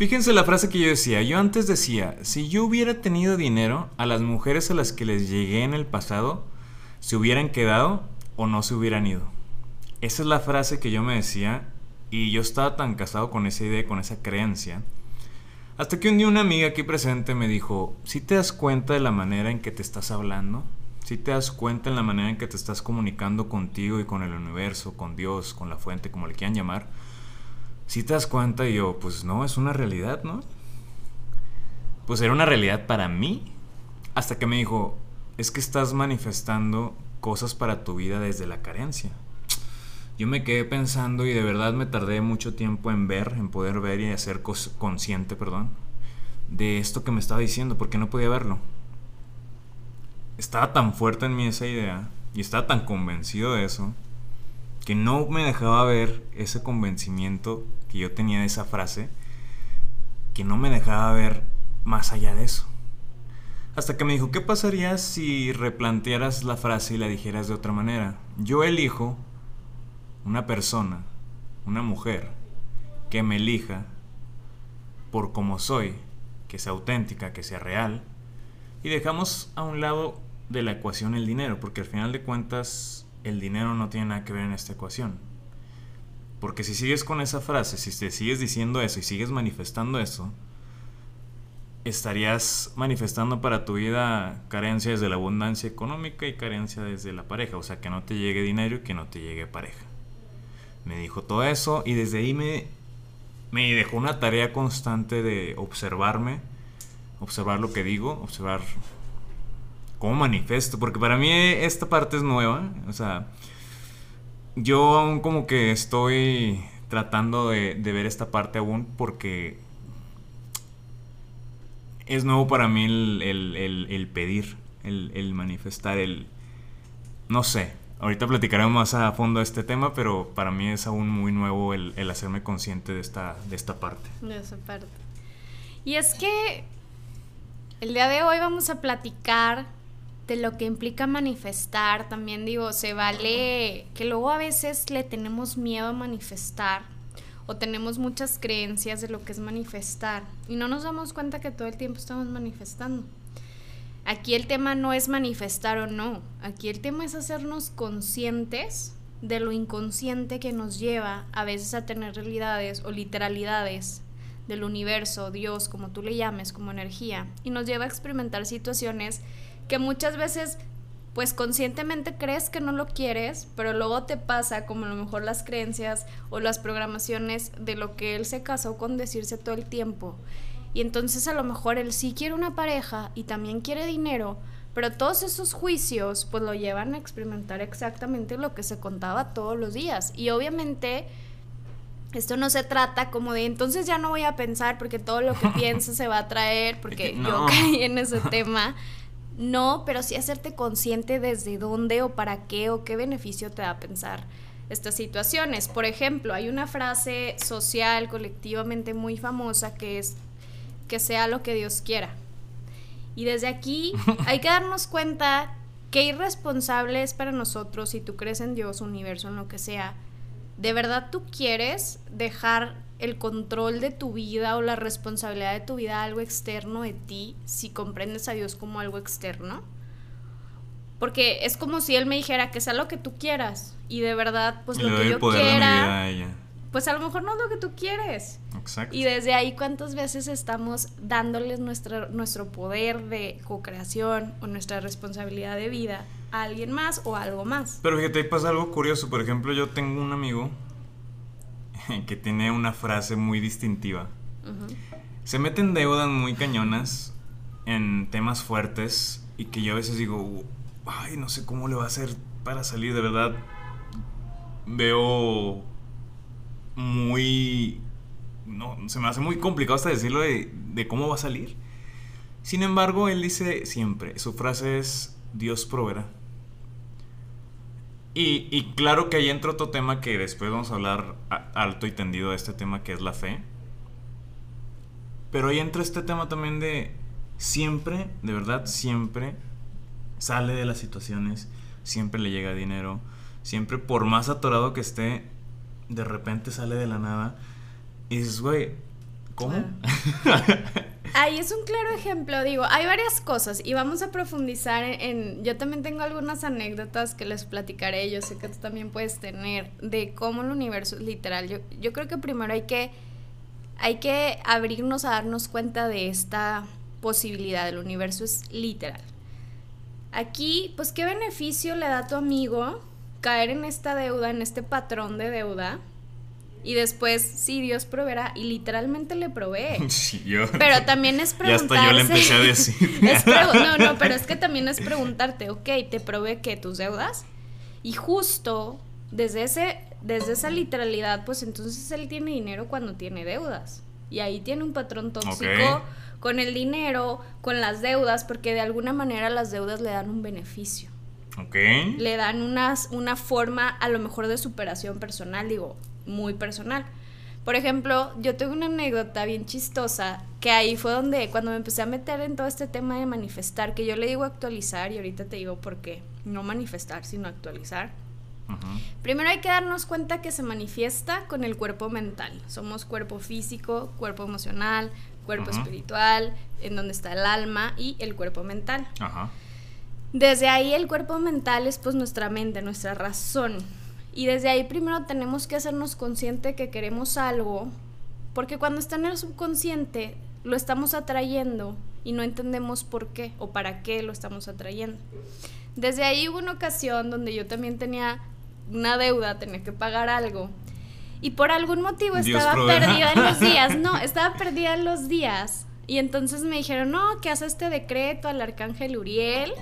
Fíjense la frase que yo decía. Yo antes decía, si yo hubiera tenido dinero, a las mujeres a las que les llegué en el pasado, se hubieran quedado o no se hubieran ido. Esa es la frase que yo me decía y yo estaba tan casado con esa idea, con esa creencia. Hasta que un día una amiga aquí presente me dijo, si te das cuenta de la manera en que te estás hablando, si te das cuenta en la manera en que te estás comunicando contigo y con el universo, con Dios, con la fuente, como le quieran llamar, si te das cuenta y yo, pues no, es una realidad, ¿no? Pues era una realidad para mí. Hasta que me dijo, es que estás manifestando cosas para tu vida desde la carencia. Yo me quedé pensando y de verdad me tardé mucho tiempo en ver, en poder ver y hacer consciente, perdón, de esto que me estaba diciendo, porque no podía verlo. Estaba tan fuerte en mí esa idea y estaba tan convencido de eso que no me dejaba ver ese convencimiento que yo tenía de esa frase, que no me dejaba ver más allá de eso. Hasta que me dijo, ¿qué pasaría si replantearas la frase y la dijeras de otra manera? Yo elijo una persona, una mujer, que me elija por como soy, que sea auténtica, que sea real, y dejamos a un lado de la ecuación el dinero, porque al final de cuentas el dinero no tiene nada que ver en esta ecuación. Porque si sigues con esa frase, si te sigues diciendo eso y sigues manifestando eso, estarías manifestando para tu vida carencia desde la abundancia económica y carencia desde la pareja. O sea, que no te llegue dinero y que no te llegue pareja. Me dijo todo eso y desde ahí me, me dejó una tarea constante de observarme, observar lo que digo, observar cómo manifiesto, porque para mí esta parte es nueva, o sea, yo aún como que estoy tratando de, ver esta parte aún porque es nuevo para mí el, pedir, el, manifestar, el... No sé, ahorita platicaremos más a fondo este tema, pero para mí es aún muy nuevo el, el hacerme consciente de esta, de esta parte. De esa parte. Y es que el día de hoy vamos a platicar lo que implica manifestar, también digo, se vale que luego a veces le tenemos miedo a manifestar o tenemos muchas creencias de lo que es manifestar y no nos damos cuenta que todo el tiempo estamos manifestando. Aquí el tema no es manifestar o no, aquí el tema es hacernos conscientes de lo inconsciente que nos lleva a veces a tener realidades o literalidades del universo, Dios, como tú le llames, como energía, y nos lleva a experimentar situaciones que muchas veces pues conscientemente crees que no lo quieres, pero luego te pasa como a lo mejor las creencias o las programaciones de lo que él se casó con decirse todo el tiempo. Y entonces a lo mejor él sí quiere una pareja y también quiere dinero, pero todos esos juicios pues lo llevan a experimentar exactamente lo que se contaba todos los días. Y obviamente esto no se trata como de entonces ya no voy a pensar porque todo lo que pienso se va a traer, porque yo caí en ese tema. No, pero sí hacerte consciente desde dónde o para qué o qué beneficio te da pensar estas situaciones. Por ejemplo, hay una frase social, colectivamente muy famosa que es que sea lo que Dios quiera. Y desde aquí hay que darnos cuenta que irresponsable es para nosotros si tú crees en Dios, universo, en lo que sea. ¿De verdad tú quieres dejar el control de tu vida o la responsabilidad de tu vida algo externo de ti si comprendes a Dios como algo externo. Porque es como si Él me dijera que sea lo que tú quieras y de verdad, pues lo que yo quiera, pues a lo mejor no es lo que tú quieres. Exacto. Y desde ahí, ¿cuántas veces estamos dándoles nuestro, nuestro poder de co-creación o nuestra responsabilidad de vida a alguien más o a algo más? Pero fíjate, ahí pasa algo curioso. Por ejemplo, yo tengo un amigo que tiene una frase muy distintiva. Se mete en deudas muy cañonas, en temas fuertes, y que yo a veces digo, ay, no sé cómo le va a hacer para salir, de verdad. Veo muy... No, se me hace muy complicado hasta decirlo de, cómo va a salir. Sin embargo, él dice siempre, su frase es, Dios proveerá. Y, claro que ahí entra otro tema que después vamos a hablar alto y tendido de este tema que es la fe. Pero ahí entra este tema también de siempre, de verdad, siempre sale de las situaciones, siempre le llega dinero, siempre por más atorado que esté, de repente sale de la nada. Y dices, güey, ¿Cómo? Ahí es un claro ejemplo, digo, hay varias cosas y vamos a profundizar en, yo también tengo algunas anécdotas que les platicaré, yo sé que tú también puedes tener, de cómo el universo es literal. Yo, yo creo que primero hay que, hay que abrirnos a darnos cuenta de esta posibilidad, el universo es literal. Aquí, pues, ¿qué beneficio le da a tu amigo caer en esta deuda, en este patrón de deuda? Y después, sí, Dios proveerá. Y literalmente le provee. Sí, yo. Pero también es preguntarse. Ya hasta yo le empecé a decir. es no, no, pero es que también es preguntarte, ok, ¿te provee que tus deudas? Y justo desde, ese, desde esa literalidad, pues entonces él tiene dinero cuando tiene deudas. Y ahí tiene un patrón tóxico con el dinero, con las deudas, porque de alguna manera las deudas le dan un beneficio. Ok. Le dan unas, una forma a lo mejor de superación personal, digo, muy personal. Por ejemplo, yo tengo una anécdota bien chistosa, que ahí fue donde cuando me empecé a meter en todo este tema de manifestar, que yo le digo actualizar y ahorita te digo por qué, no manifestar, sino actualizar. Primero hay que darnos cuenta que se manifiesta con el cuerpo mental. Somos cuerpo físico, cuerpo emocional, cuerpo espiritual, en donde está el alma y el cuerpo mental. Desde ahí el cuerpo mental es pues nuestra mente, nuestra razón y desde ahí primero tenemos que hacernos consciente que queremos algo, porque cuando está en el subconsciente lo estamos atrayendo y no entendemos por qué o para qué lo estamos atrayendo. Desde ahí hubo una ocasión donde yo también tenía una deuda, tenía que pagar algo. Y por algún motivo estaba perdida en los días. No, estaba perdida en los días. Y entonces me dijeron, no, que hace este decreto al arcángel Uriel.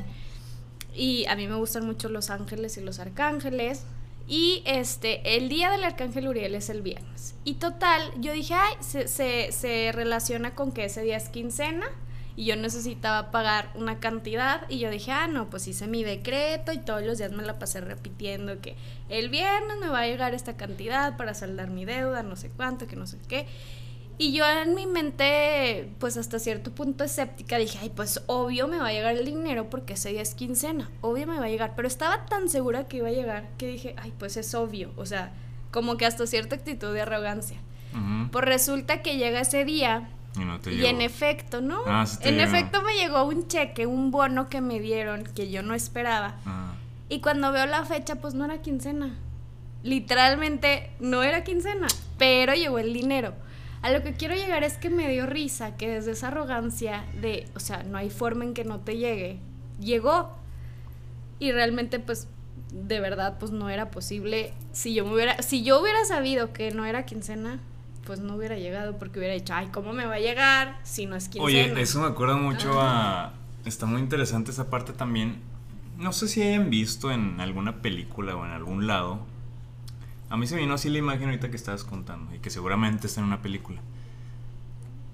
Y a mí me gustan mucho los ángeles y los arcángeles. Y este, el día del Arcángel Uriel es el viernes. Y total, yo dije, ay, se, se, se, relaciona con que ese día es quincena y yo necesitaba pagar una cantidad. Y yo dije, ah, no, pues hice mi decreto y todos los días me la pasé repitiendo que el viernes me va a llegar esta cantidad para saldar mi deuda, no sé cuánto, que no sé qué. Y yo en mi mente, pues hasta cierto punto escéptica, dije, ay, pues obvio me va a llegar el dinero porque ese día es quincena, obvio me va a llegar. Pero estaba tan segura que iba a llegar que dije, ay, pues es obvio. O sea, como que hasta cierta actitud de arrogancia. Pues resulta que llega ese día y, en efecto, ¿no? Ah, en efecto me llegó un cheque, un bono que me dieron que yo no esperaba. Y cuando veo la fecha, pues no era quincena. Literalmente no era quincena, pero llegó el dinero. A lo que quiero llegar es que me dio risa que desde esa arrogancia de, o sea, no hay forma en que no te llegue, llegó. Y realmente pues de verdad pues no era posible si yo me hubiera si yo hubiera sabido que no era quincena, pues no hubiera llegado porque hubiera dicho, "Ay, ¿cómo me va a llegar si no es quincena?" Oye, eso me acuerda mucho a está muy interesante esa parte también. No sé si hayan visto en alguna película o en algún lado a mí se vino así la imagen ahorita que estabas contando y que seguramente está en una película.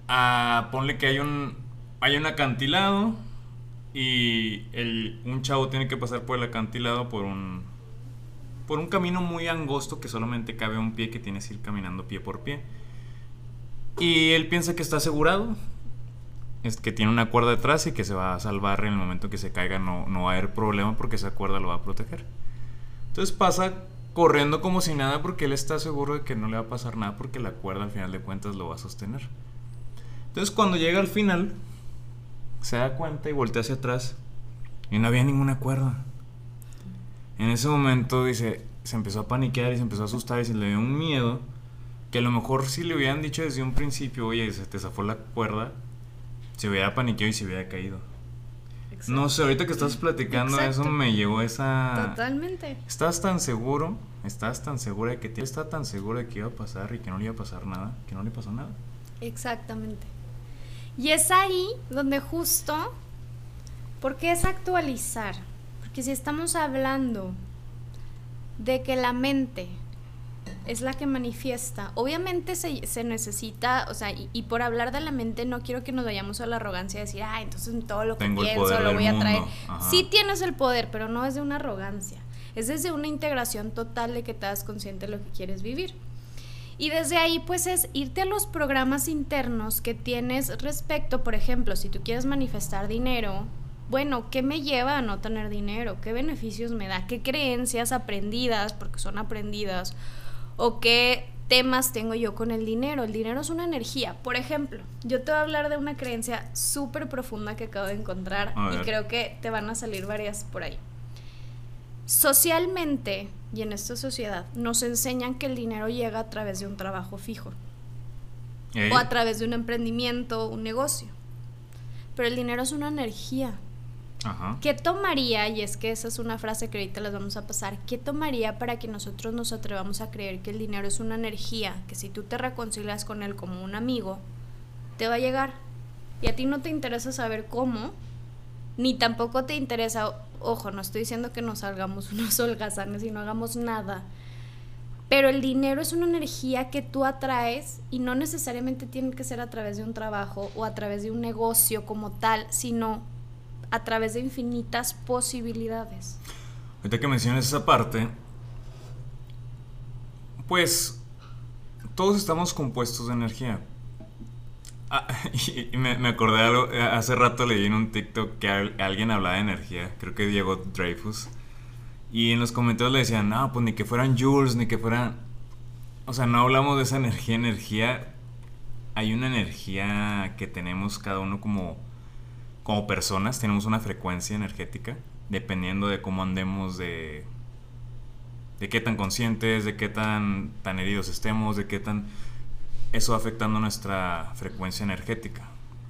Ah, ponle que hay un, hay un acantilado y el, un chavo tiene que pasar por el acantilado por un, por un camino muy angosto que solamente cabe un pie que tienes que ir caminando pie por pie. Y él piensa que está asegurado, es que tiene una cuerda detrás y que se va a salvar en el momento que se caiga, no, no va a haber problema porque esa cuerda lo va a proteger. Entonces pasa corriendo como si nada porque él está seguro de que no le va a pasar nada porque la cuerda al final de cuentas lo va a sostener. Entonces cuando llega al final, se da cuenta y voltea hacia atrás y no había ninguna cuerda. En ese momento dice, se empezó a paniquear y se empezó a asustar y se le dio un miedo que a lo mejor si le hubieran dicho desde un principio, oye, se te zafó la cuerda, se hubiera paniqueado y se hubiera caído. No sé, ahorita que estás platicando eso me llegó esa... Totalmente. Estás tan seguro, estás tan segura de que te está tan seguro de que iba a pasar y que no le iba a pasar nada, que no le pasó nada. Exactamente. Y es ahí donde justo, porque es actualizar, porque si estamos hablando de que la mente es la que manifiesta. Obviamente se, se necesita, o sea, y, por hablar de la mente no quiero que nos vayamos a la arrogancia de decir, ah, entonces todo lo que pienso lo voy a traer. Sí tienes el poder, pero no es de una arrogancia. Es desde una integración total de que te das consciente de lo que quieres vivir. Y desde ahí, pues es irte a los programas internos que tienes respecto, por ejemplo, si tú quieres manifestar dinero, bueno, ¿qué me lleva a no tener dinero? ¿Qué beneficios me da? ¿Qué creencias aprendidas, porque son aprendidas? O qué temas tengo yo con el dinero. El dinero es una energía. Por ejemplo, yo te voy a hablar de una creencia súper profunda que acabo de encontrar y creo que te van a salir varias por ahí. Socialmente y en esta sociedad nos enseñan que el dinero llega a través de un trabajo fijo o a través de un emprendimiento, un negocio. Pero el dinero es una energía. ¿Qué tomaría, y es que esa es una frase que ahorita les vamos a pasar, qué tomaría para que nosotros nos atrevamos a creer que el dinero es una energía, que si tú te reconcilias con él como un amigo, te va a llegar? Y a ti no te interesa saber cómo, ni tampoco te interesa, ojo, no estoy diciendo que nos salgamos unos holgazanes y no hagamos nada, pero el dinero es una energía que tú atraes y no necesariamente tiene que ser a través de un trabajo o a través de un negocio como tal, sino a través de infinitas posibilidades. Ahorita que mencionas esa parte, pues todos estamos compuestos de energía. Ah, me, acordé algo, hace rato leí en un TikTok que alguien hablaba de energía, creo que Diego Dreyfus, y en los comentarios le decían, no, pues ni que fueran joules, ni que fueran... O sea, no hablamos de esa energía, energía. Hay una energía que tenemos cada uno como como personas tenemos una frecuencia energética, dependiendo de cómo andemos, de, de qué tan conscientes, de qué tan, tan heridos estemos, de qué tan... Eso va afectando nuestra frecuencia energética.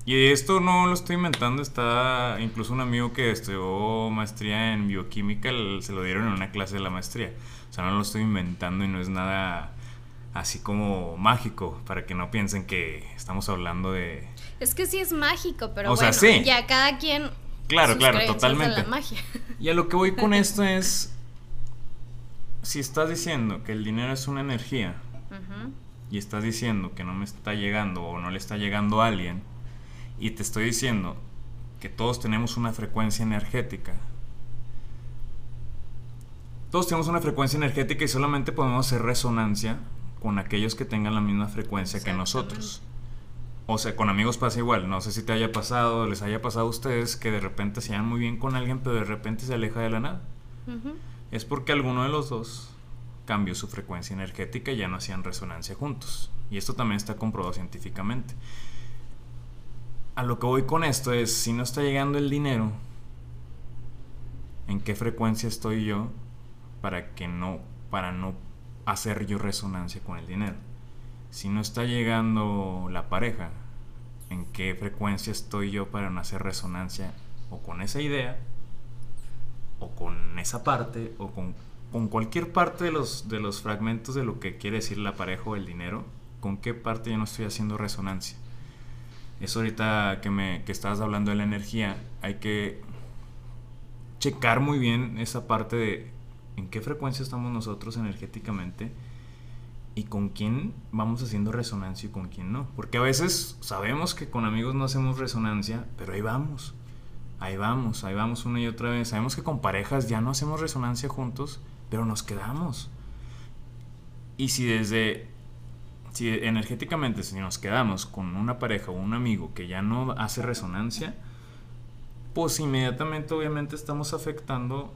Y esto no lo estoy inventando, está incluso un amigo que estudió maestría en bioquímica, se lo dieron en una clase de la maestría. O sea, no lo estoy inventando y no es nada así como mágico, para que no piensen que estamos hablando de... Es que sí es mágico, pero bueno, ya cada quien... Claro, claro, totalmente. La magia. Y a lo que voy con esto es, si estás diciendo que el dinero es una energía y estás diciendo que no me está llegando o no le está llegando a alguien y te estoy diciendo que todos tenemos una frecuencia energética, todos tenemos una frecuencia energética y solamente podemos hacer resonancia con aquellos que tengan la misma frecuencia que nosotros. O sea, con amigos pasa igual. No sé si te haya pasado, les haya pasado a ustedes que de repente se llevan muy bien con alguien, pero de repente se aleja de la nada. Es porque alguno de los dos cambió su frecuencia energética y ya no hacían resonancia juntos. Y esto también está comprobado científicamente. A lo que voy con esto es, si no está llegando el dinero, ¿en qué frecuencia estoy yo para que no, para no hacer yo resonancia con el dinero. Si no está llegando la pareja, ¿en qué frecuencia estoy yo para no hacer resonancia o con esa idea, o con esa parte, o con, con cualquier parte de los, de los fragmentos de lo que quiere decir la pareja o el dinero? ¿Con qué parte yo no estoy haciendo resonancia? Eso ahorita que, me, que estabas hablando de la energía, hay que checar muy bien esa parte de en qué frecuencia estamos nosotros energéticamente y con quién vamos haciendo resonancia y con quién no. Porque a veces sabemos que con amigos no hacemos resonancia, pero ahí vamos, ahí vamos, ahí vamos una y otra vez. Sabemos que con parejas ya no hacemos resonancia juntos, pero nos quedamos. Y si desde, si energéticamente, si nos quedamos con una pareja o un amigo que ya no hace resonancia, pues inmediatamente obviamente estamos afectando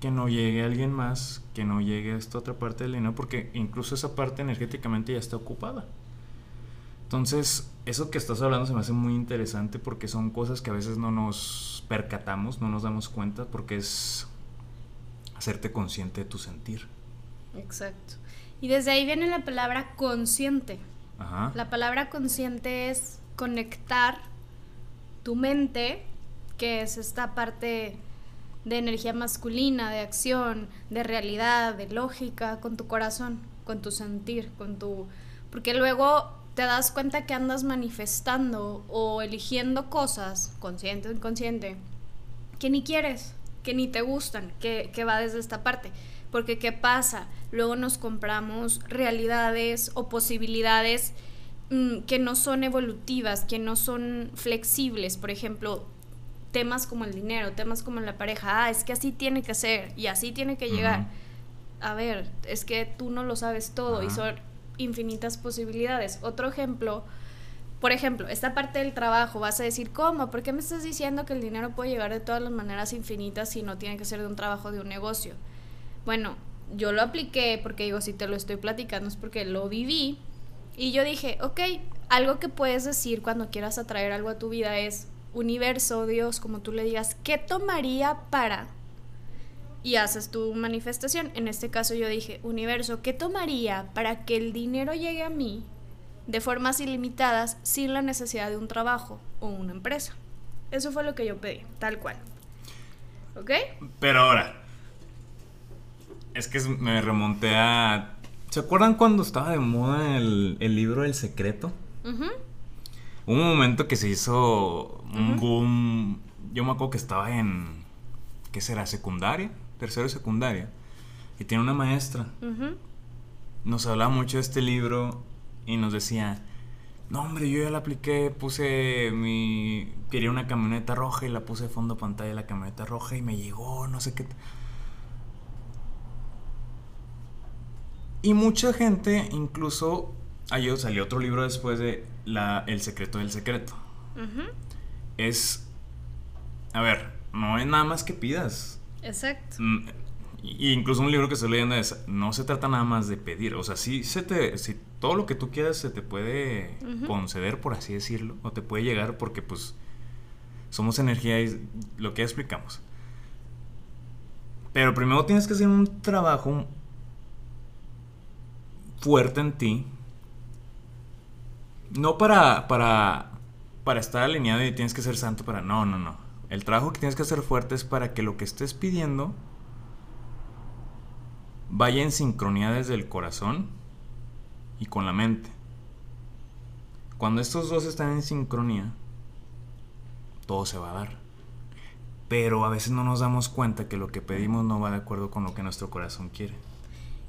que no llegue alguien más, que no llegue a esta otra parte del dinero, porque incluso esa parte energéticamente ya está ocupada. Entonces, eso que estás hablando se me hace muy interesante porque son cosas que a veces no nos percatamos, no nos damos cuenta, porque es hacerte consciente de tu sentir. Exacto. Y desde ahí viene la palabra consciente. La palabra consciente es conectar tu mente, que es esta parte de energía masculina, de acción, de realidad, de lógica, con tu corazón, con tu sentir, con tu... Porque luego te das cuenta que andas manifestando o eligiendo cosas, consciente o inconsciente, que ni quieres, que ni te gustan, que, que va desde esta parte. Porque ¿qué pasa? Luego nos compramos realidades o posibilidades mm, que no son evolutivas, que no son flexibles. Por ejemplo, temas como el dinero, temas como la pareja, ah, es que así tiene que ser y así tiene que llegar. A ver, es que tú no lo sabes todo y son infinitas posibilidades. Otro ejemplo, por ejemplo, esta parte del trabajo, vas a decir, ¿cómo? ¿Por qué me estás diciendo que el dinero puede llegar de todas las maneras infinitas si no tiene que ser de un trabajo, de un negocio? Bueno, yo lo apliqué porque digo, si te lo estoy platicando es porque lo viví. Y yo dije, ok, algo que puedes decir cuando quieras atraer algo a tu vida es, universo, Dios, como tú le digas, ¿qué tomaría para? Y haces tu manifestación. En este caso yo dije, universo, ¿qué tomaría para que el dinero llegue a mí de formas ilimitadas sin la necesidad de un trabajo o una empresa? Eso fue lo que yo pedí, tal cual. ¿Ok? Pero ahora, es que me remonté a... ¿Se acuerdan cuando estaba de moda el, el libro El Secreto? Un momento que se hizo un boom. Yo me acuerdo que estaba en. ¿Qué será? ¿Secundaria? Tercero y secundaria. Y tiene una maestra. Nos hablaba mucho de este libro y nos decía. No, hombre, yo ya la apliqué, puse mi... Quería una camioneta roja y la puse de fondo pantalla de la camioneta roja y me llegó, no sé qué. Y mucha gente incluso Ayer salió otro libro después de la, El secreto del secreto. Es. A ver, no es nada más que pidas. Exacto. Mm, incluso un libro que estoy leyendo es. No se trata nada más de pedir. O sea, sí se te. Si todo lo que tú quieras se te puede conceder, por así decirlo. O te puede llegar porque, pues. Somos energía y lo que ya explicamos. Pero primero tienes que hacer un trabajo fuerte en ti no para, para, para estar alineado y tienes que ser santo para... No, no, no. El trabajo que tienes que hacer fuerte es para que lo que estés pidiendo vaya en sincronía desde el corazón y con la mente. Cuando estos dos están en sincronía, todo se va a dar. Pero a veces no nos damos cuenta que lo que pedimos no va de acuerdo con lo que nuestro corazón quiere.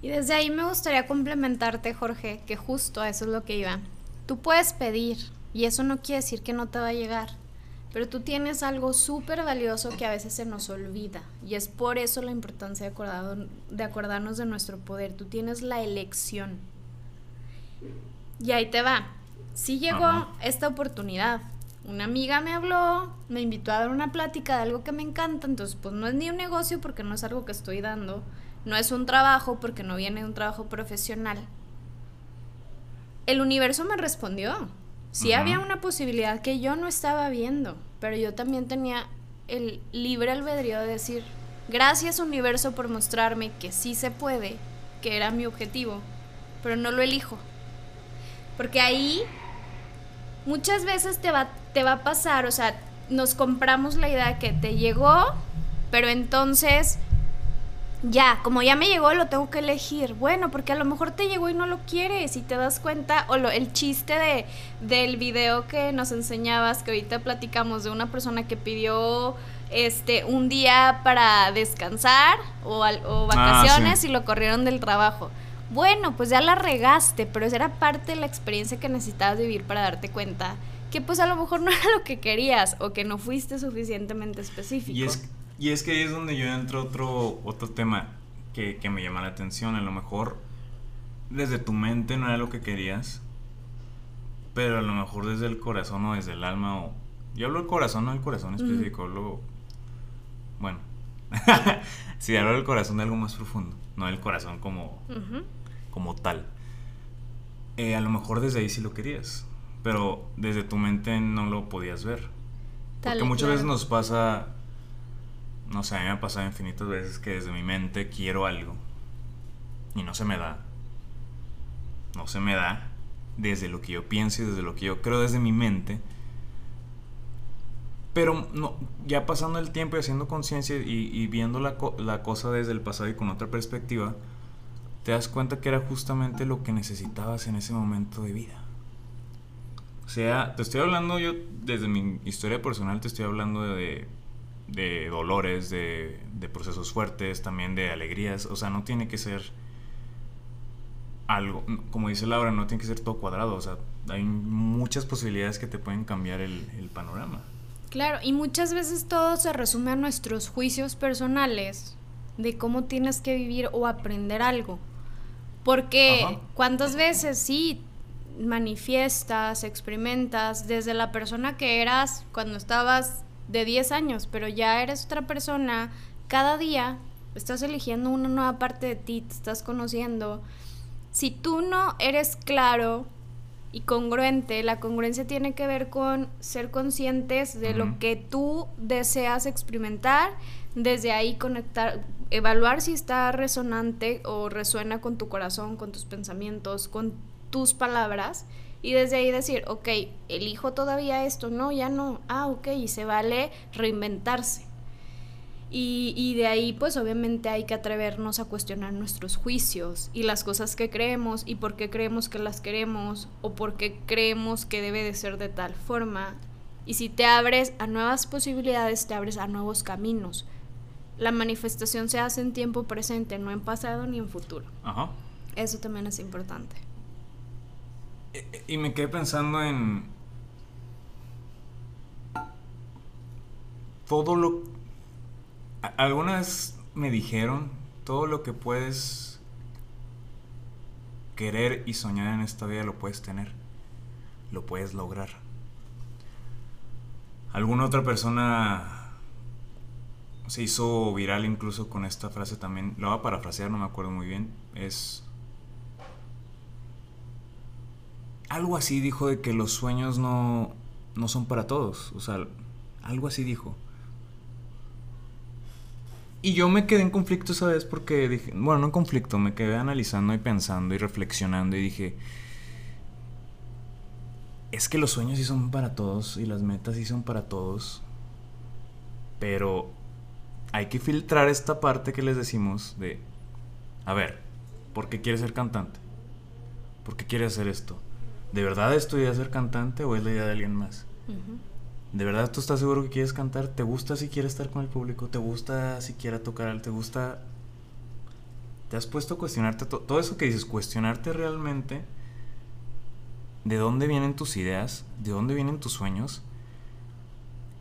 Y desde ahí me gustaría complementarte, Jorge, que justo a eso es lo que iba. Tú puedes pedir y eso no quiere decir que no te va a llegar, pero tú tienes algo súper valioso que a veces se nos olvida y es por eso la importancia de, de acordarnos de nuestro poder. Tú tienes la elección. Y ahí te va. Sí llegó esta oportunidad. Una amiga me habló, me invitó a dar una plática de algo que me encanta, entonces pues no es ni un negocio porque no es algo que estoy dando, no es un trabajo porque no viene de un trabajo profesional, el universo me respondió. Sí había una posibilidad que yo no estaba viendo, pero yo también tenía el libre albedrío de decir, gracias universo por mostrarme que sí se puede, que era mi objetivo, pero no lo elijo. Porque ahí muchas veces te va, te va a pasar, o sea, nos compramos la idea que te llegó, pero entonces ya, como ya me llegó, lo tengo que elegir. Bueno, porque a lo mejor te llegó y no lo quieres y te das cuenta, o lo, el chiste de, del video que nos enseñabas, que ahorita platicamos de una persona que pidió este un día para descansar o, o ah, vacaciones y lo corrieron del trabajo. Bueno, pues ya la regaste, pero esa era parte de la experiencia que necesitabas vivir para darte cuenta que pues a lo mejor no era lo que querías o que no fuiste suficientemente específico. Y es y es que ahí es donde yo entro otro, otro tema que, me llama la atención. A lo mejor desde tu mente no era lo que querías, pero a lo mejor desde el corazón o desde el alma o... Yo hablo del corazón, no del corazón específico, luego... Bueno, sí, hablo del corazón de algo más profundo, no del corazón como, como tal. Eh, a lo mejor desde ahí sí lo querías, pero desde tu mente no lo podías ver. Porque muchas veces nos pasa no sé, a mí me ha pasado infinitas veces que desde mi mente quiero algo y no se me da. No se me da desde lo que yo pienso y desde lo que yo creo desde mi mente. Pero no, ya pasando el tiempo y haciendo conciencia y, viendo la, la cosa desde el pasado y con otra perspectiva, te das cuenta que era justamente lo que necesitabas en ese momento de vida. O sea, te estoy hablando yo, desde mi historia personal, te estoy hablando de de dolores, de, procesos fuertes, también de alegrías. O sea, no tiene que ser algo, como dice Laura, no tiene que ser todo cuadrado. O sea, hay muchas posibilidades que te pueden cambiar el, panorama. Claro, y muchas veces todo se resume a nuestros juicios personales de cómo tienes que vivir o aprender algo. Porque cuántas veces sí manifiestas, experimentas desde la persona que eras cuando estabas de 10 años, pero ya eres otra persona cada día estás eligiendo una nueva parte de ti, te estás conociendo. Si tú no eres claro y congruente, la congruencia tiene que ver con ser conscientes de lo que tú deseas experimentar, desde ahí conectar, evaluar si está resonante o resuena con tu corazón, con tus pensamientos, con tus palabras y desde ahí decir, ok, elijo todavía esto, no, ya no, ah, ok, y se vale reinventarse. Y, y, de ahí pues obviamente hay que atrevernos a cuestionar nuestros juicios y las cosas que creemos y por qué creemos que las queremos o por qué creemos que debe de ser de tal forma. Y si te abres a nuevas posibilidades, te abres a nuevos caminos. La manifestación se hace en tiempo presente, no en pasado ni en futuro. Ajá. Eso también es importante. Y me quedé pensando en todo lo... Algunas me dijeron todo lo que puedes querer y soñar en esta vida lo puedes tener, lo puedes lograr. Alguna otra persona se hizo viral incluso con esta frase también, lo voy a parafrasear, no me acuerdo muy bien, es algo así dijo de que los sueños no, no son para todos. O sea, algo así dijo. Y yo me quedé en conflicto esa vez porque dije, bueno, no en conflicto, me quedé analizando y pensando y reflexionando y dije, es que los sueños sí son para todos y las metas sí son para todos, pero hay que filtrar esta parte que les decimos de, a ver, ¿por qué quieres ser cantante? ¿Por qué quieres hacer esto? ¿De verdad es tu idea ser cantante o es la idea de alguien más? ¿De verdad tú estás seguro que quieres cantar? ¿Te gusta si quieres estar con el público? ¿Te gusta si quieres tocar? ¿Te gusta? ¿Te has puesto a cuestionarte todo eso que dices? Cuestionarte realmente de dónde vienen tus ideas, de dónde vienen tus sueños.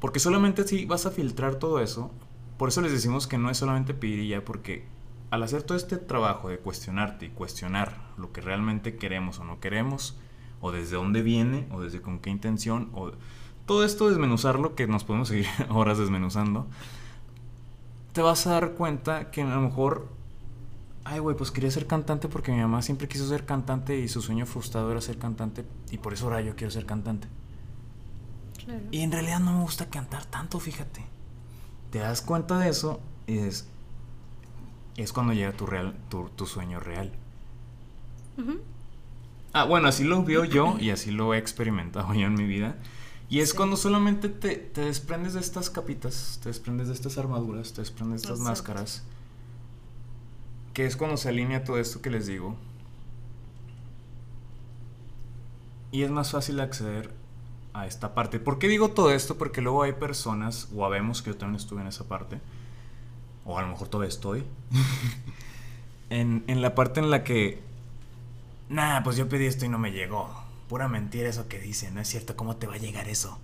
Porque solamente si vas a filtrar todo eso, por eso les decimos que no es solamente pedir ya, porque al hacer todo este trabajo de cuestionarte y cuestionar lo que realmente queremos o no queremos, o desde dónde viene, o desde con qué intención, o todo esto desmenuzarlo, que nos podemos seguir horas desmenuzando, te vas a dar cuenta que a lo mejor, ay güey, pues quería ser cantante porque mi mamá siempre quiso ser cantante y su sueño frustrado era ser cantante y por eso ahora yo quiero ser cantante. Y en realidad no me gusta cantar tanto, fíjate. Te das cuenta de eso y es, es cuando llega tu, real, tu, sueño real. Ah, bueno, así lo veo yo y así lo he experimentado yo en mi vida. Y es cuando solamente te, desprendes de estas capitas, te desprendes de estas armaduras, te desprendes de estas máscaras. Que es cuando se alinea todo esto que les digo. Y es más fácil acceder a esta parte. ¿Por qué digo todo esto? Porque luego hay personas, o habemos que yo también estuve en esa parte, o a lo mejor todavía estoy, en, en la parte en la que Nah, pues yo pedí esto y no me llegó. Pura mentira eso que dice, no es cierto, ¿cómo te va a llegar eso?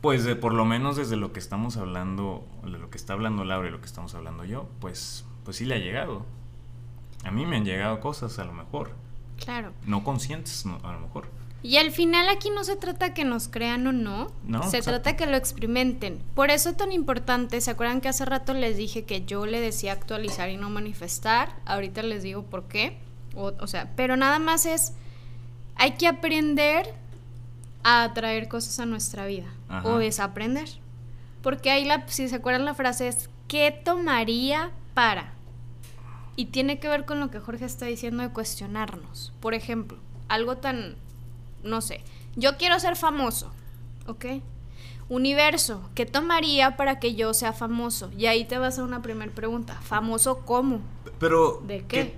Pues de, por lo menos desde lo que estamos hablando, de lo que está hablando Laura y lo que estamos hablando yo, pues, pues sí le ha llegado. A mí me han llegado cosas a lo mejor. Claro. No conscientes, a lo mejor. Y al final aquí no se trata que nos crean o no, no se trata que lo experimenten. Por eso tan importante, ¿se acuerdan que hace rato les dije que yo le decía actualizar y no manifestar? Ahorita les digo por qué. O, sea, pero nada más es, hay que aprender a atraer cosas a nuestra vida o desaprender. Porque ahí, la, si se acuerdan la frase es, ¿qué tomaría para? Y tiene que ver con lo que Jorge está diciendo de cuestionarnos. Por ejemplo, algo tan no sé, yo quiero ser famoso, ¿ok? Universo, ¿qué tomaría para que yo sea famoso? Y ahí te vas a una primera pregunta, ¿famoso cómo? Pero... ¿De qué?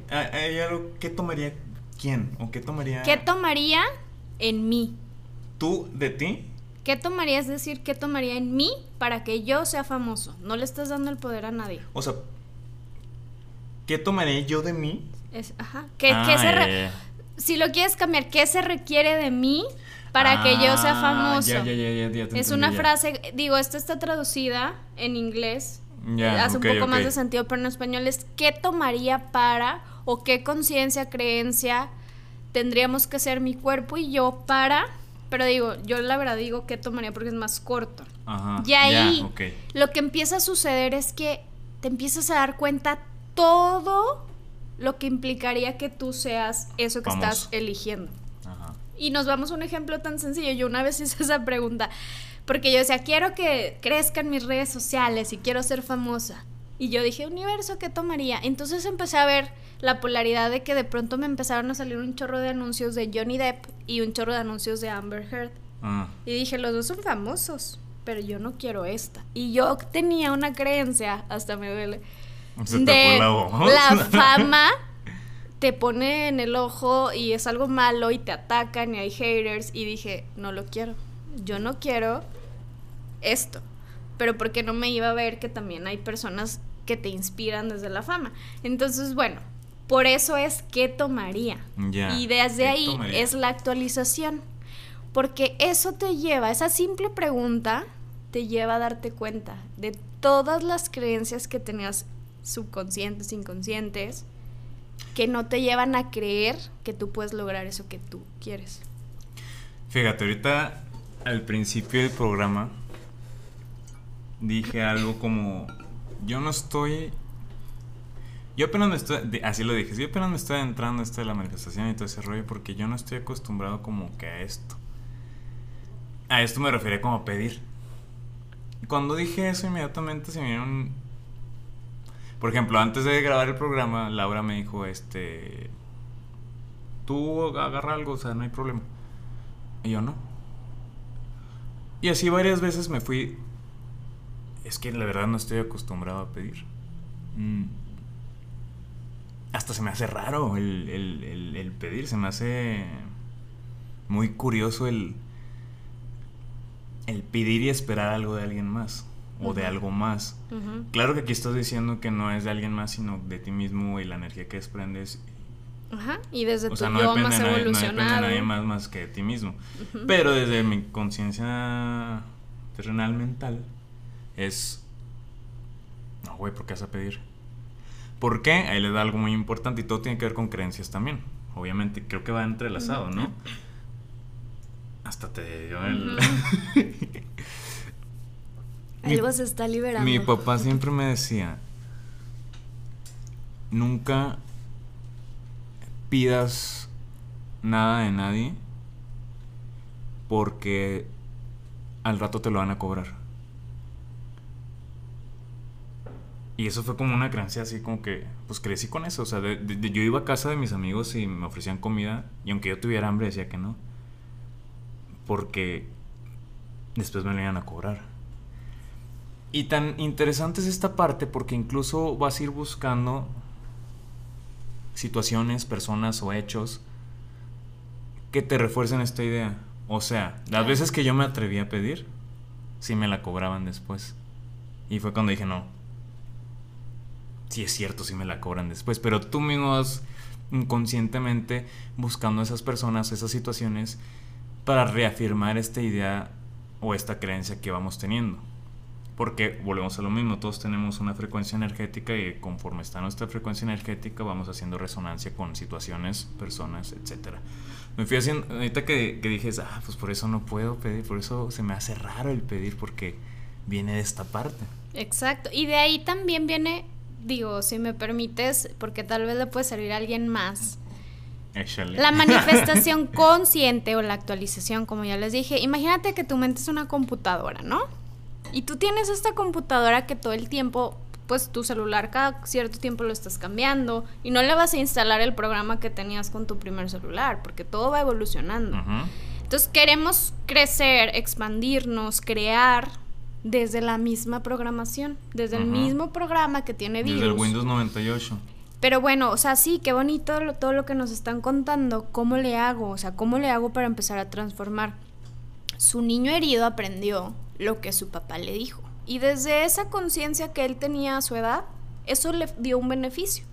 ¿Qué, tomaría quién? ¿O qué tomaría? ¿Qué tomaría en mí? ¿Tú de ti? ¿Qué tomaría? Es decir, ¿qué tomaría en mí para que yo sea famoso? No le estás dando el poder a nadie. O sea, ¿qué tomaría yo de mí? Es, ajá. ¿Qué, ¿qué se ah, si lo quieres cambiar, ¿qué se requiere de mí para que yo sea ah, famoso? Ya, ya, ya, es una frase, digo, esta está traducida en inglés. hace un poco más de sentido, pero en español es ¿qué tomaría para o qué conciencia, creencia tendríamos que ser mi cuerpo y yo para pero digo, yo la verdad digo ¿qué tomaría porque es más corto. Ajá, y ahí lo que empieza a suceder es que te empiezas a dar cuenta todo lo que implicaría que tú seas eso que estás eligiendo. Y nos vamos a un ejemplo tan sencillo. Yo una vez hice esa pregunta, porque yo decía, quiero que crezcan mis redes sociales y quiero ser famosa. Y yo dije, universo, ¿qué tomaría? Entonces empecé a ver la polaridad de que de pronto me empezaron a salir un chorro de anuncios de Johnny Depp y un chorro de anuncios de Amber Heard. Ah. Y dije, los dos son famosos, pero yo no quiero esta. Y yo tenía una creencia, hasta me duele, de la fama te pone en el ojo y es algo malo y te atacan y hay haters y dije, no lo quiero. Yo no quiero esto. Pero porque no me iba a ver que también hay personas que te inspiran desde la fama. Entonces, bueno, por eso es que tomaría. y desde ahí es la actualización. Porque eso te lleva, esa simple pregunta te lleva a darte cuenta de todas las creencias que tenías subconscientes, inconscientes, que no te llevan a creer que tú puedes lograr eso que tú quieres. Fíjate, ahorita al principio del programa dije algo como, yo no estoy... Yo apenas me estoy, así lo dije, yo apenas me estoy entrando a esto de la manifestación y todo ese rollo porque yo no estoy acostumbrado como que a esto. A esto me refería como pedir. Cuando dije eso inmediatamente se me dieron por ejemplo, antes de grabar el programa, Laura me dijo, este, tú agarra algo, o sea, no hay problema. Y yo no. Y así varias veces me fui, es que la verdad no estoy acostumbrado a pedir. Mm. Hasta se me hace raro el, el pedir, se me hace muy curioso el, el pedir y esperar algo de alguien más o de algo más. Claro que aquí estás diciendo que no es de alguien más, sino de ti mismo y la energía que desprendes. Ajá, y desde tu no yo más evolucionado. No depende de nadie más, más que de ti mismo. Pero desde mi conciencia terrenal mental es... No, güey, ¿por qué vas a pedir? ¿Por qué? Ahí le da algo muy importante y todo tiene que ver con creencias también. Obviamente, creo que va entrelazado, ¿no? Hasta te dio el... Algo se está liberando. Mi papá siempre me decía, nunca pidas nada de nadie porque al rato te lo van a cobrar. Y eso fue como una creencia así como que, pues crecí con eso. O sea, yo iba a casa de mis amigos y me ofrecían comida y aunque yo tuviera hambre decía que no. Porque después me lo iban a cobrar. Y tan interesante es esta parte porque incluso vas a ir buscando situaciones, personas o hechos que te refuercen esta idea. O sea, las veces que yo me atreví a pedir, sí me la cobraban después. Y fue cuando dije, no. Sí es cierto, sí me la cobran después. Pero tú mismo vas inconscientemente buscando a esas personas, esas situaciones, para reafirmar esta idea o esta creencia que vamos teniendo. Porque volvemos a lo mismo, todos tenemos una frecuencia energética y conforme está nuestra frecuencia energética vamos haciendo resonancia con situaciones, personas, etc. Me fui haciendo, ahorita que, que dije, ah, pues por eso no puedo pedir, por eso se me hace raro el pedir porque viene de esta parte. Exacto, y de ahí también viene, digo, si me permites, porque tal vez le puede servir a alguien más. La manifestación consciente o la actualización, como ya les dije, imagínate que tu mente es una computadora, ¿no? Y tú tienes esta computadora que todo el tiempo, pues tu celular cada cierto tiempo lo estás cambiando y no le vas a instalar el programa que tenías con tu primer celular, porque todo va evolucionando. Entonces queremos crecer, expandirnos, crear desde la misma programación, desde el mismo programa que tiene virus. Desde el Windows 98. Pero bueno, o sea, sí, qué bonito todo lo que nos están contando. ¿Cómo le hago? O sea, ¿cómo le hago para empezar a transformar? Su niño herido aprendió lo que su papá le dijo. Y desde esa conciencia que él tenía a su edad, eso le dio un beneficio.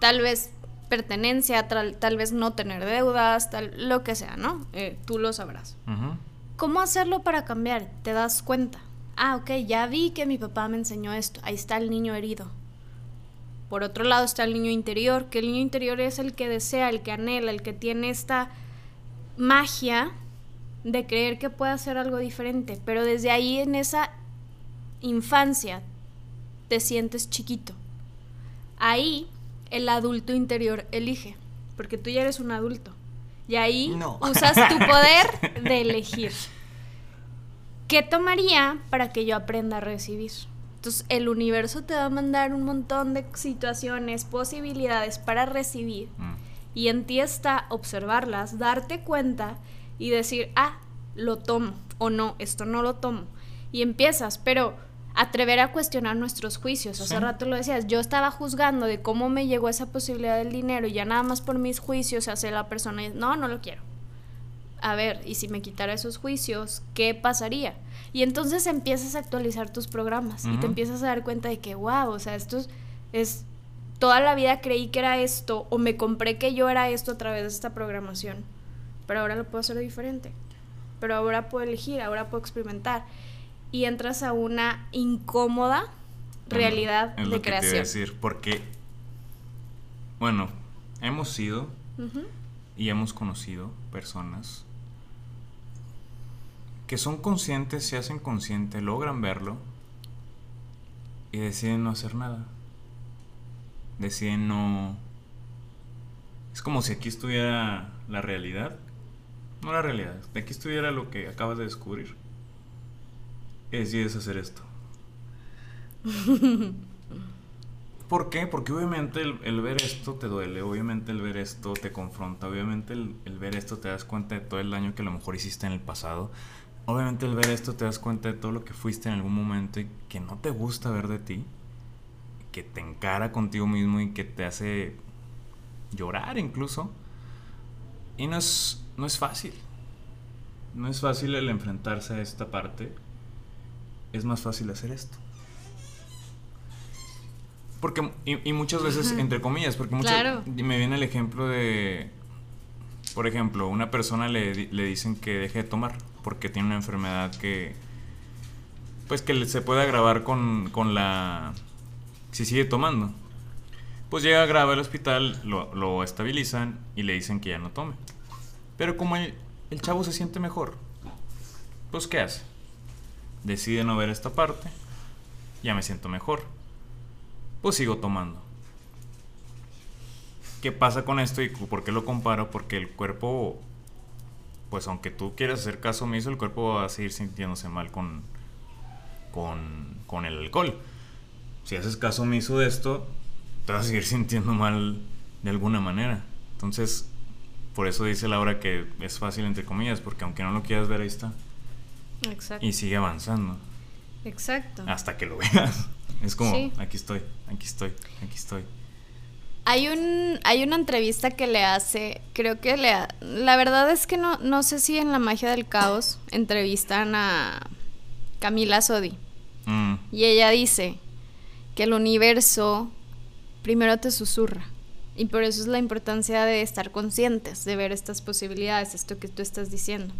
Tal vez pertenencia, tal, vez no tener deudas, tal, lo que sea, ¿no? Eh, tú lo sabrás. ¿Cómo hacerlo para cambiar? Te das cuenta. Ah, ok, ya vi que mi papá me enseñó esto. Ahí está el niño herido. Por otro lado está el niño interior, que el niño interior es el que desea, el que anhela, el que tiene esta magia de creer que puede hacer algo diferente, pero desde ahí en esa infancia te sientes chiquito. Ahí el adulto interior elige, porque tú ya eres un adulto. Y ahí usas tu poder de elegir. ¿Qué tomaría para que yo aprenda a recibir? Entonces el universo te va a mandar un montón de situaciones, posibilidades para recibir. Mm. Y en ti está observarlas, darte cuenta y decir, ah, lo tomo o no, esto no lo tomo. Y empiezas, pero atrever a cuestionar nuestros juicios. Hace rato lo decías, yo estaba juzgando de cómo me llegó esa posibilidad del dinero y ya nada más por mis juicios hace la persona, no, no lo quiero. A ver, y si me quitara esos juicios, ¿qué pasaría? Y entonces empiezas a actualizar tus programas y te empiezas a dar cuenta de que, wow, o sea, esto es, toda la vida creí que era esto o me compré que yo era esto a través de esta programación, pero ahora lo puedo hacer diferente, pero ahora puedo elegir, ahora puedo experimentar y entras a una incómoda realidad de creación. decir, porque, bueno, hemos sido y hemos conocido personas que son conscientes, se hacen conscientes, logran verlo y deciden no hacer nada. Deciden no... Es como si aquí estuviera la realidad. No la realidad, de aquí estuviera lo que acabas de descubrir decides hacer esto. ¿Por qué? Porque obviamente el, ver esto te duele, obviamente el ver esto te confronta, obviamente el, ver esto te das cuenta de todo el daño que a lo mejor hiciste en el pasado, obviamente el ver esto te das cuenta de todo lo que fuiste en algún momento y que no te gusta ver de ti, que te encara contigo mismo y que te hace llorar incluso. Y no es, no es fácil, no es fácil el enfrentarse a esta parte es más fácil hacer esto. Porque, y, muchas veces, entre comillas, porque muchas, me viene el ejemplo de, por ejemplo, una persona le, le, dicen que deje de tomar porque tiene una enfermedad que, pues que se puede agravar con, con la, si sigue tomando. Pues llega grave al hospital, lo, lo, estabilizan y le dicen que ya no tome. Pero como el, el chavo se siente mejor, pues ¿qué hace? decide no ver esta parte, ya me siento mejor. Pues sigo tomando. ¿Qué pasa con esto y por qué lo comparo? Porque el cuerpo, pues aunque tú quieras hacer caso omiso, el cuerpo va a seguir sintiéndose mal con, con, con el alcohol. Si haces caso omiso de esto, te vas a seguir sintiendo mal de alguna manera. Entonces, por eso dice Laura que es fácil entre comillas, porque aunque no lo quieras ver, ahí está. Exacto. Y sigue avanzando. Exacto. Hasta que lo veas. Es como, aquí estoy, aquí estoy, aquí estoy. Hay, un, hay una entrevista que le hace, creo que le... la verdad es que no, no sé si en La Magia del Caos entrevistan a Camila Sodi. Mm. Y ella dice que el universo primero te susurra. Y por eso es la importancia de estar conscientes, de ver estas posibilidades, esto que tú estás diciendo.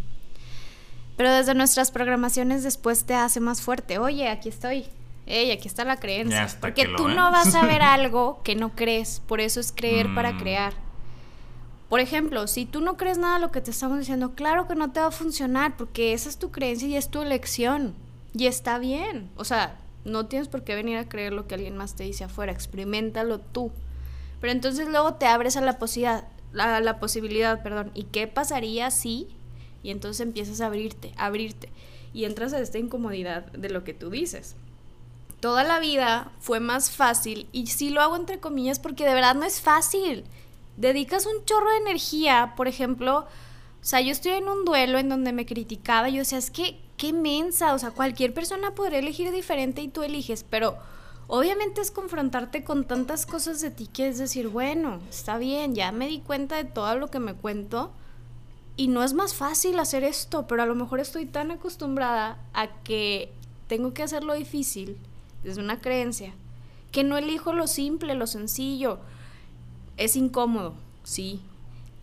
Pero desde nuestras programaciones después te hace más fuerte. Oye, aquí estoy. Ey, aquí está la creencia. Porque tú no vas a ver algo que no crees. Por eso es creer para mm. crear. Por ejemplo, si tú no crees nada de lo que te estamos diciendo, claro que no te va a funcionar porque esa es tu creencia y es tu elección. Y está bien. O sea, no tienes por qué venir a creer lo que alguien más te dice afuera. Experimentalo tú. Pero entonces luego te abres a la posibilidad, la, la posibilidad, perdón. ¿Y qué pasaría si y entonces empiezas a abrirte, a abrirte. Y entras a esta incomodidad de lo que tú dices. Toda la vida fue más fácil, y sí lo hago entre comillas porque de verdad no es fácil. Dedicas un chorro de energía, por ejemplo, o sea, yo estoy en un duelo en donde me criticaba, yo decía, es que, qué mensa, o sea, cualquier persona podría elegir diferente y tú eliges, pero obviamente es confrontarte con tantas cosas de ti que es decir, bueno, está bien, ya me di cuenta de todo lo que me cuento, y no es más fácil hacer esto, pero a lo mejor estoy tan acostumbrada a que tengo que hacerlo difícil, desde una creencia, que no elijo lo simple, lo sencillo. Es incómodo, sí.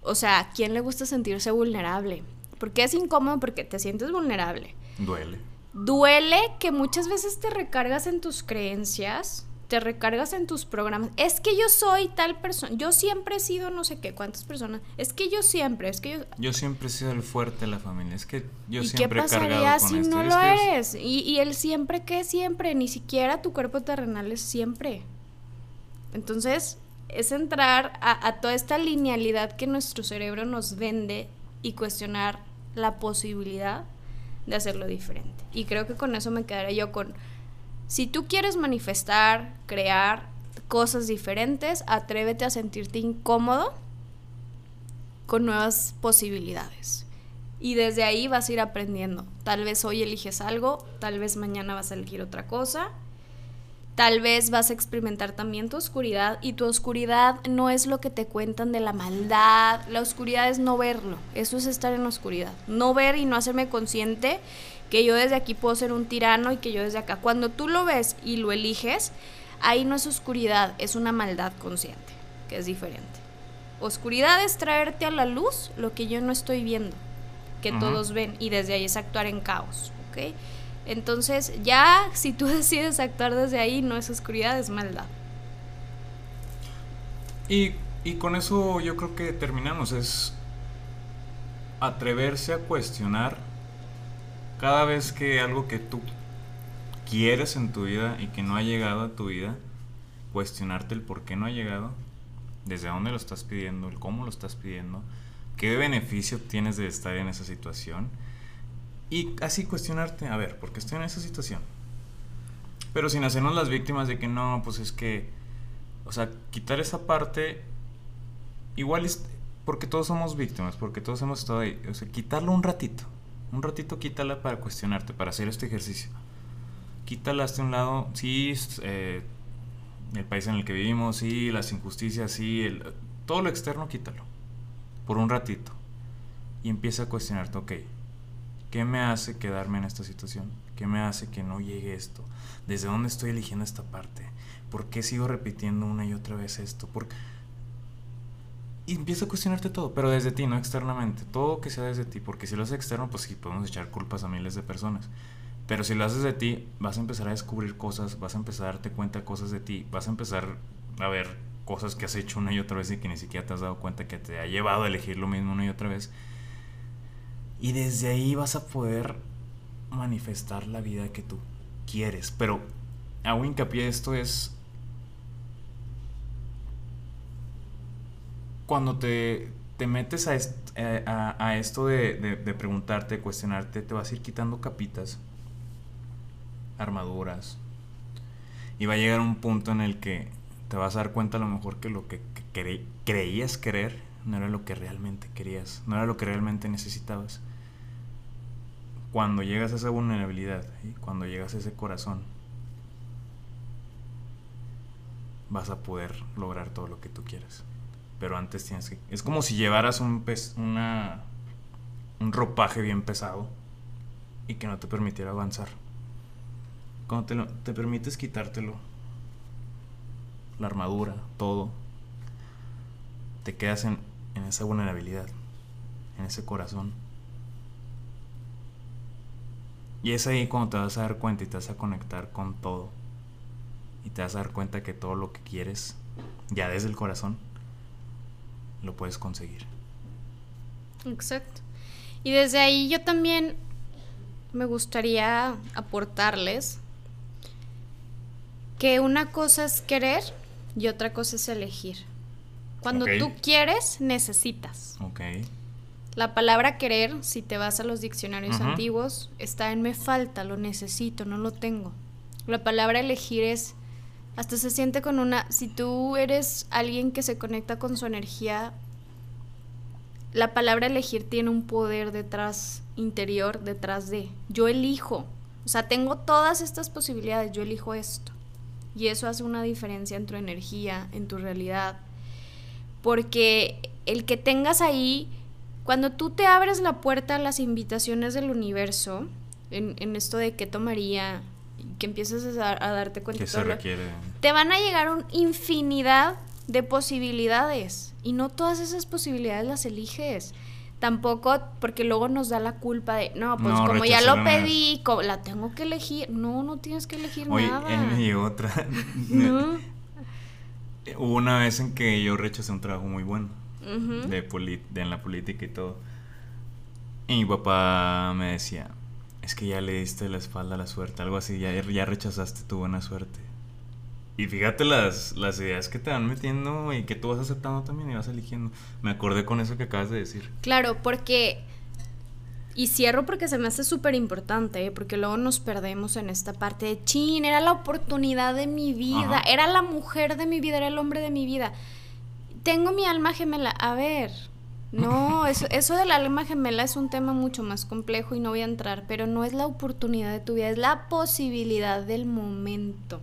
O sea, ¿a quién le gusta sentirse vulnerable? ¿Por qué es incómodo? Porque te sientes vulnerable. Duele. Duele que muchas veces te recargas en tus creencias te recargas en tus programas. Es que yo soy tal persona, yo siempre he sido no sé qué, cuántas personas. Es que yo siempre, es que yo... Yo siempre he sido el fuerte de la familia, es que yo ¿Y siempre qué he cargado pasaría con si esto. no lo eres? Y, y el siempre que siempre, ni siquiera tu cuerpo terrenal es siempre. Entonces, es entrar a, a toda esta linealidad que nuestro cerebro nos vende y cuestionar la posibilidad de hacerlo diferente. Y creo que con eso me quedaré yo con, si tú quieres manifestar, crear cosas diferentes, atrévete a sentirte incómodo con nuevas posibilidades. Y desde ahí vas a ir aprendiendo. Tal vez hoy eliges algo, tal vez mañana vas a elegir otra cosa. Tal vez vas a experimentar también tu oscuridad y tu oscuridad no es lo que te cuentan de la maldad. La oscuridad es no verlo. Eso es estar en la oscuridad. No ver y no hacerme consciente que yo desde aquí puedo ser un tirano y que yo desde acá. Cuando tú lo ves y lo eliges, ahí no es oscuridad, es una maldad consciente, que es diferente. Oscuridad es traerte a la luz lo que yo no estoy viendo, que todos ven, y desde ahí es actuar en caos, ¿ok? Entonces, ya si tú decides actuar desde ahí, no es oscuridad, es maldad. Y, y con eso yo creo que terminamos. Es atreverse a cuestionar cada vez que algo que tú quieres en tu vida y que no ha llegado a tu vida, cuestionarte el por qué no ha llegado, desde dónde lo estás pidiendo, el cómo lo estás pidiendo, qué beneficio obtienes de estar en esa situación. Y así cuestionarte, a ver, ¿por qué estoy en esa situación? Pero sin hacernos las víctimas de que no, pues es que, o sea, quitar esa parte, igual es, porque todos somos víctimas, porque todos hemos estado ahí, o sea, quitarlo un ratito, un ratito quítala para cuestionarte, para hacer este ejercicio. Quítala hasta un lado, sí, eh, el país en el que vivimos, sí, las injusticias, sí, el- todo lo externo quítalo, por un ratito. Y empieza a cuestionarte, ok, ¿Qué me hace quedarme en esta situación? ¿Qué me hace que no llegue esto? ¿Desde dónde estoy eligiendo esta parte? ¿Por qué sigo repitiendo una y otra vez esto? ¿Por qué? A cuestionarte todo, pero desde ti, no externamente. Todo que sea desde ti, porque si lo haces externo, pues sí, podemos echar culpas a miles de personas. Pero si lo haces de ti, vas a empezar a descubrir cosas, vas a empezar a darte cuenta cosas de ti, vas a empezar a ver cosas que has hecho una y otra vez y que ni siquiera te has dado cuenta que te ha llevado a elegir lo mismo una y otra vez. Y desde ahí vas a poder manifestar la vida que tú quieres. Pero hago hincapié esto es cuando te, te metes a, eh, esto de, preguntarte, de cuestionarte, te vas a ir quitando capitas, armaduras. Y va a llegar un punto en el que te vas a dar cuenta a lo mejor que lo que que cre- creías querer no era lo que realmente querías, no era lo que realmente necesitabas. Cuando llegas a esa vulnerabilidad, cuando llegas a ese corazón, vas a poder lograr todo lo que tú quieras. Pero antes tienes que... Es como si llevaras un, pes- una, un ropaje bien pesado y que no te permitiera avanzar. Cuando te, lo- te permites quitártelo, la armadura, todo, te quedas en, en esa vulnerabilidad, en ese corazón. Y es ahí cuando te vas a dar cuenta y te vas a conectar con todo. Y te vas a dar cuenta que todo lo que quieres, ya desde el corazón, lo puedes conseguir. Exacto. Y desde ahí yo también me gustaría aportarles que una cosa es querer y otra cosa es elegir. Cuando tú quieres, necesitas. Ok. La palabra querer, si te vas a los diccionarios antiguos, está en me falta, lo necesito, no lo tengo. La palabra elegir es, hasta se siente con una, si tú eres alguien que se conecta con su energía, la palabra elegir tiene un poder detrás, interior, detrás de, yo elijo. O sea, tengo todas estas posibilidades, yo elijo esto. Y eso hace una diferencia en tu energía, en tu realidad. Porque el que tengas ahí, cuando tú te abres la puerta a las invitaciones del universo, en, en esto de qué tomaría, que empiezas a, dar- a darte cuenta ¿Qué de se lo- requiere? te van a llegar una infinidad de posibilidades y no todas esas posibilidades las eliges. tampoco, porque luego nos da la culpa de, no, pues No, como ya lo pedí, co- la tengo que elegir. No, no tienes que elegir Oye, nada. él me llegó otra. No. Hubo una vez en que yo rechacé un trabajo muy bueno. De, de en la política y todo. Y mi papá me decía, es que ya le diste la espalda a la suerte, algo así, ya, ya rechazaste tu buena suerte. Y fíjate las, las ideas que te van metiendo y que tú vas aceptando también y vas eligiendo. Me acordé con eso que acabas de decir. Claro, porque... Y cierro porque se me hace súper importante, ¿eh? porque luego nos perdemos en esta parte de, chin, era la oportunidad de mi vida, Ajá. era la mujer de mi vida, era el hombre de mi vida. Tengo mi alma gemela. A ver, no, eso, eso del alma gemela es un tema mucho más complejo y no voy a entrar, pero no es la oportunidad de tu vida, es la posibilidad del momento.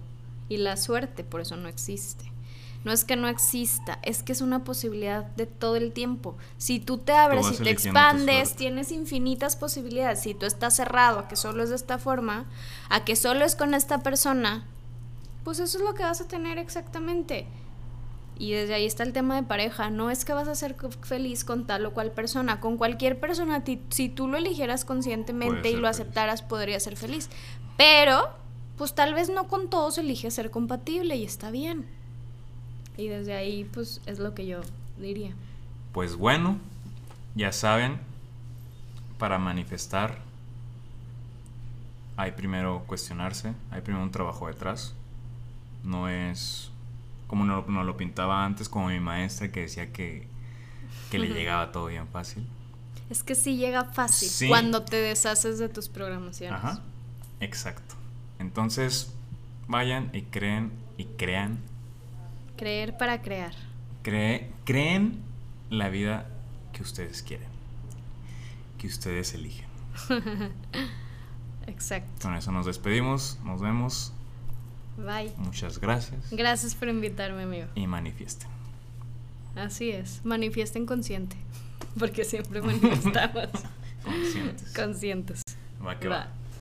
Y la suerte, por eso no existe. No es que no exista, es que es una posibilidad de todo el tiempo. Si tú te abres y te eligiendo tu expandes, tienes infinitas posibilidades. Si tú estás cerrado a que solo es de esta forma, a que solo es con esta persona, pues eso es lo que vas a tener exactamente. Y desde ahí está el tema de pareja. No es que vas a ser feliz con tal o cual persona. Con cualquier persona, si tú lo eligieras conscientemente y lo feliz. aceptaras, podría ser feliz. Pero, pues tal vez no con todos elige ser compatible y está bien. Y desde ahí, pues es lo que yo diría. Pues bueno, ya saben, para manifestar hay primero cuestionarse, hay primero un trabajo detrás. No es como no, no lo pintaba antes, como mi maestra que decía que, que le llegaba todo bien fácil. Es que sí llega fácil Sí. cuando te deshaces de tus programaciones. Ajá, exacto. Entonces, vayan y creen y crean, Creer para crear. cree, creen la vida que ustedes quieren, que ustedes eligen. Exacto. Con eso nos despedimos, nos vemos, Bye. muchas gracias Gracias por invitarme, amigo. y manifiesten. Así es. Manifiesten consciente. Porque siempre manifestamos Conscientes. conscientes. Va que va. Va.